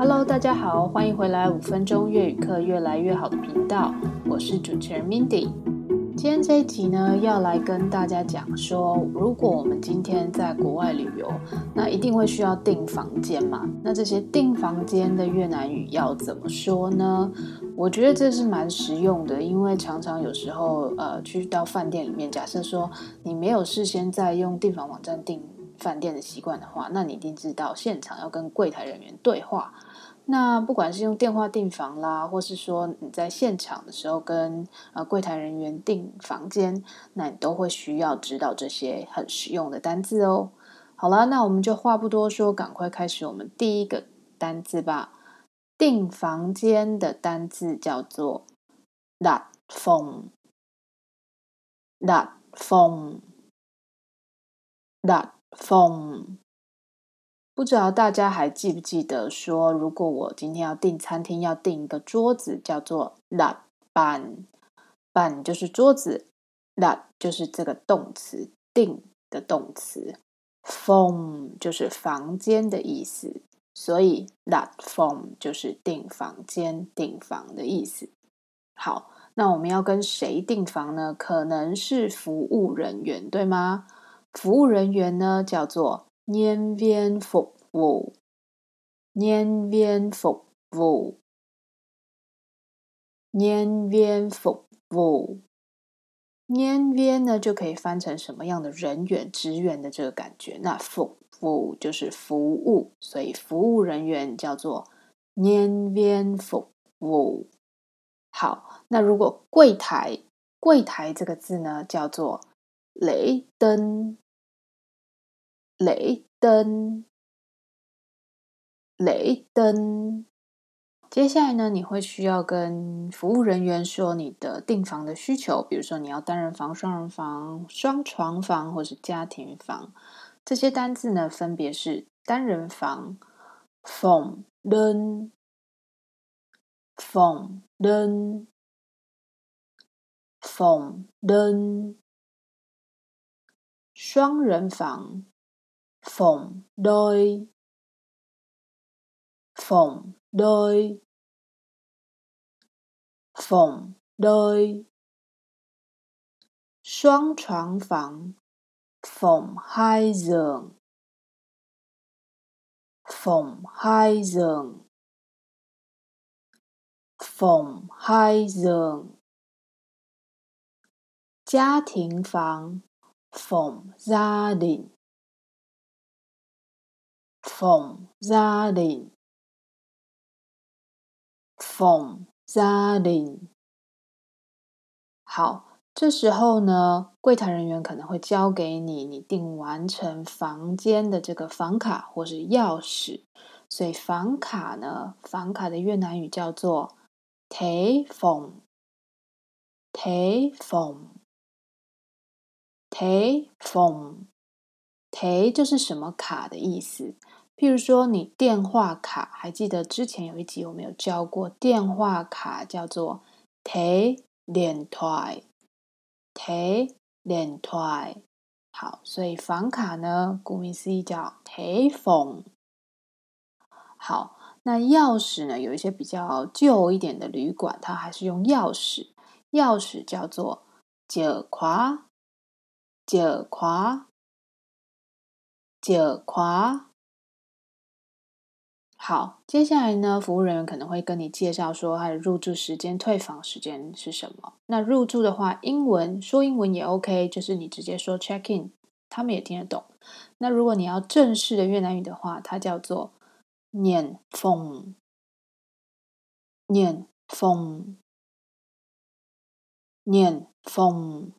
Hello，大家好，欢迎回来五分钟粤语课越来越好的频道，我是主持人 Mindy。今天这一集呢，要来跟大家讲说，如果我们今天在国外旅游，那一定会需要订房间嘛？那这些订房间的越南语要怎么说呢？我觉得这是蛮实用的，因为常常有时候，呃，去到饭店里面，假设说你没有事先在用订房网站订饭店的习惯的话，那你一定知道现场要跟柜台人员对话。那不管是用电话订房啦，或是说你在现场的时候跟呃柜台人员订房间，那你都会需要知道这些很实用的单字哦。好了，那我们就话不多说，赶快开始我们第一个单字吧。订房间的单字叫做 đặt phòng，đặt phòng，đặt phòng。不知道大家还记不记得说，如果我今天要订餐厅，要订一个桌子，叫做 đặt bàn，bàn 就是桌子，đặt 就是这个动词，订的动词，phòng 就是房间的意思。所以，đặt phòng 就是订房间、订房的意思。好，那我们要跟谁订房呢？可能是服务人员，对吗？服务人员呢，叫做 nhân viên phục vụ，nhân viên phục vụ，nhân viên phục vụ，nhân viên 呢就可以翻成什么样的人员、职员的这个感觉。那 phục 服务就是服务，所以服务人员叫做 nhân viên phục vụ。好，那如果柜台，柜台这个字呢，叫做 lễ tân，lễ tân，lễ tân。接下来呢，你会需要跟服务人员说你的订房的需求，比如说你要单人房、双人房、双床房或是家庭房。这些单字呢，分别是单人房 phòng đơn，phòng đơn，phòng đơn，双人房 phòng đôi，phòng đôi，phòng đôi，双床房。phòng hai giường，phòng hai giường，phòng hai giường，家庭房，phòng vom Zadin vom Zadin vom zardin 好，这时候呢，柜台人员可能会交给你你订完成房间的这个房卡或是钥匙，所以房卡呢，房卡的越南语叫做 t a y p h o n e t a y p h o n e phòng，thẻ phòng，thẻ phòng，thẻ 就是什么卡的意思。譬如说，你电话卡，还记得之前有一集我们有教过，电话卡叫做 thẻ điện thoại。thẻ điện thoại，好，所以房卡呢，顾名思义叫 thẻ phòng。好，那钥匙呢，有一些比较旧一点的旅馆，它还是用钥匙，钥匙叫做 chìa khóa，chìa khóa，chìa khóa。好，接下来呢，服务人员可能会跟你介绍说他的入住时间、退房时间是什么。那入住的话，英文说英文也 OK，就是你直接说 check in，他们也听得懂。那如果你要正式的越南语的话，它叫做 nhận phòng，nhận phòng，nhận phòng。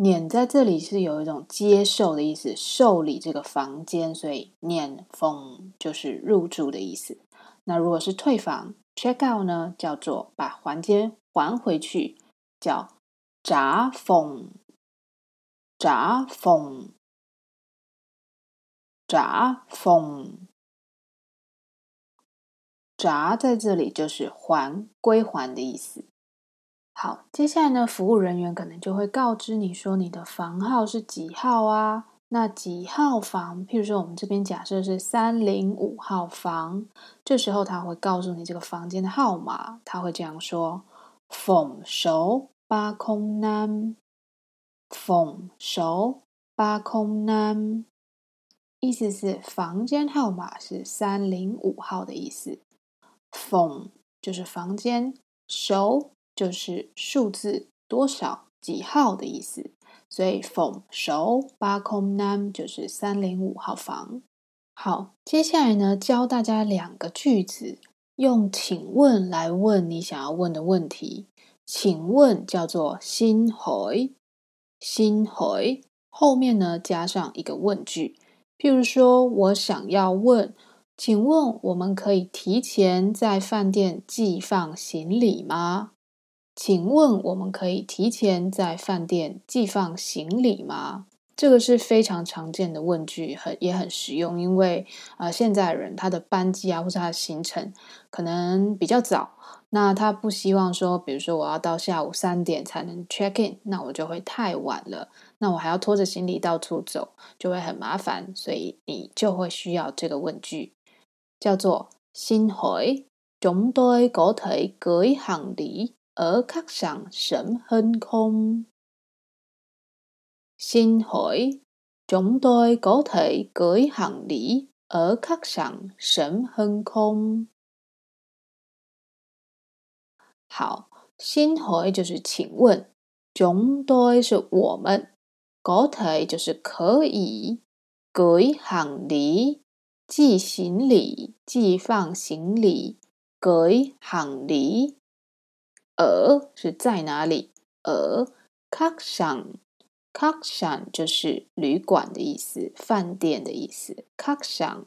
Nhận 在这里是有一种接受的意思，受理这个房间，所以 nhận phòng 就是入住的意思。那如果是退房 check out 呢，叫做把房间还回去，叫 trả phòng，trả phòng，trả phòng。trả 在这里就是还归还的意思。好，接下来呢，服务人员可能就会告知你说，你的房号是几号啊？那几号房？譬如说，我们这边假设是三零五号房，这时候他会告诉你这个房间的号码，他会这样说：phòng số ba không năm，phòng số ba không năm，意思是房间号码是三零五号的意思。phòng 就是房间，số 就是数字多少几号的意思。所以，phòng số ba không năm 就是三零五号房。好，接下来呢，教大家两个句子，用请问来问你想要问的问题。请问叫做新回”，新回后面呢加上一个问句。譬如说，我想要问，请问我们可以提前在饭店寄放行李吗？请问我们可以提前在饭店寄放行李吗？这个是非常常见的问句，很也很实用，因为啊、现在人他的班机啊，或者他的行程可能比较早，那他不希望说，比如说我要到下午三点才能 check in，那我就会太晚了，那我还要拖着行李到处走，就会很麻烦，所以你就会需要这个问句，叫做 Xin hỏi chúng tôi có thể gửi hành lý ở khách sạn sớm hơn không? Xin hỏi chúng tôi có thể gửi hành lý ở khách sạn sớm hơn không? 好，xin hỏi 就是请问，chúng tôi 是我们，có thể 就是可以，gửi hành lý 寄行李、寄放行李，gửi hành lý 呃是在哪里？呃，kakshan kakshan 就是旅馆的意思，饭店的意思。kakshan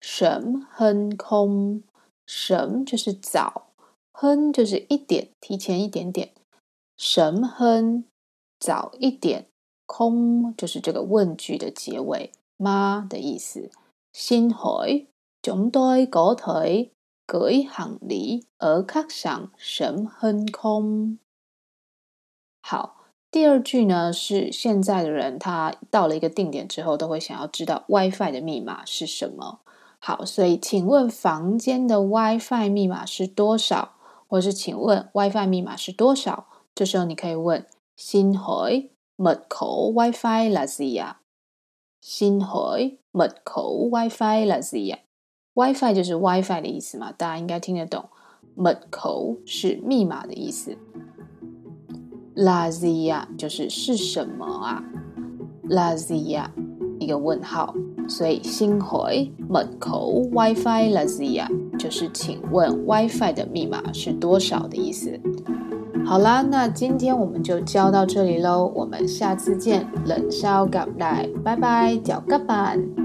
什哼空，什就是早，哼就是一点，提前一点点。什哼早一点，空就是这个问句的结尾，妈的意思。新海总代狗腿隔一行离，而靠上神很空。好，第二句呢是现在的人，他到了一个定点之后，都会想要知道 WiFi 的密码是什么。好，所以请问房间的 WiFi 密码是多少？或是请问 WiFi 密码是多少？这时候你可以问：新会密口 WiFi 是呀，新会密口 WiFi 是呀。WiFi 就是 WiFi 的意思嘛，大家应该听得懂。mật khẩu 是密码的意思。là gì ạ 就是是什么啊？là gì ạ 一个问号，所以 xin hỏi mật khẩu WiFi là gì ạ 就是请问 WiFi 的密码是多少的意思。好啦，那今天我们就教到这里喽，我们下次见，冷烧咖喱，拜拜，脚个板。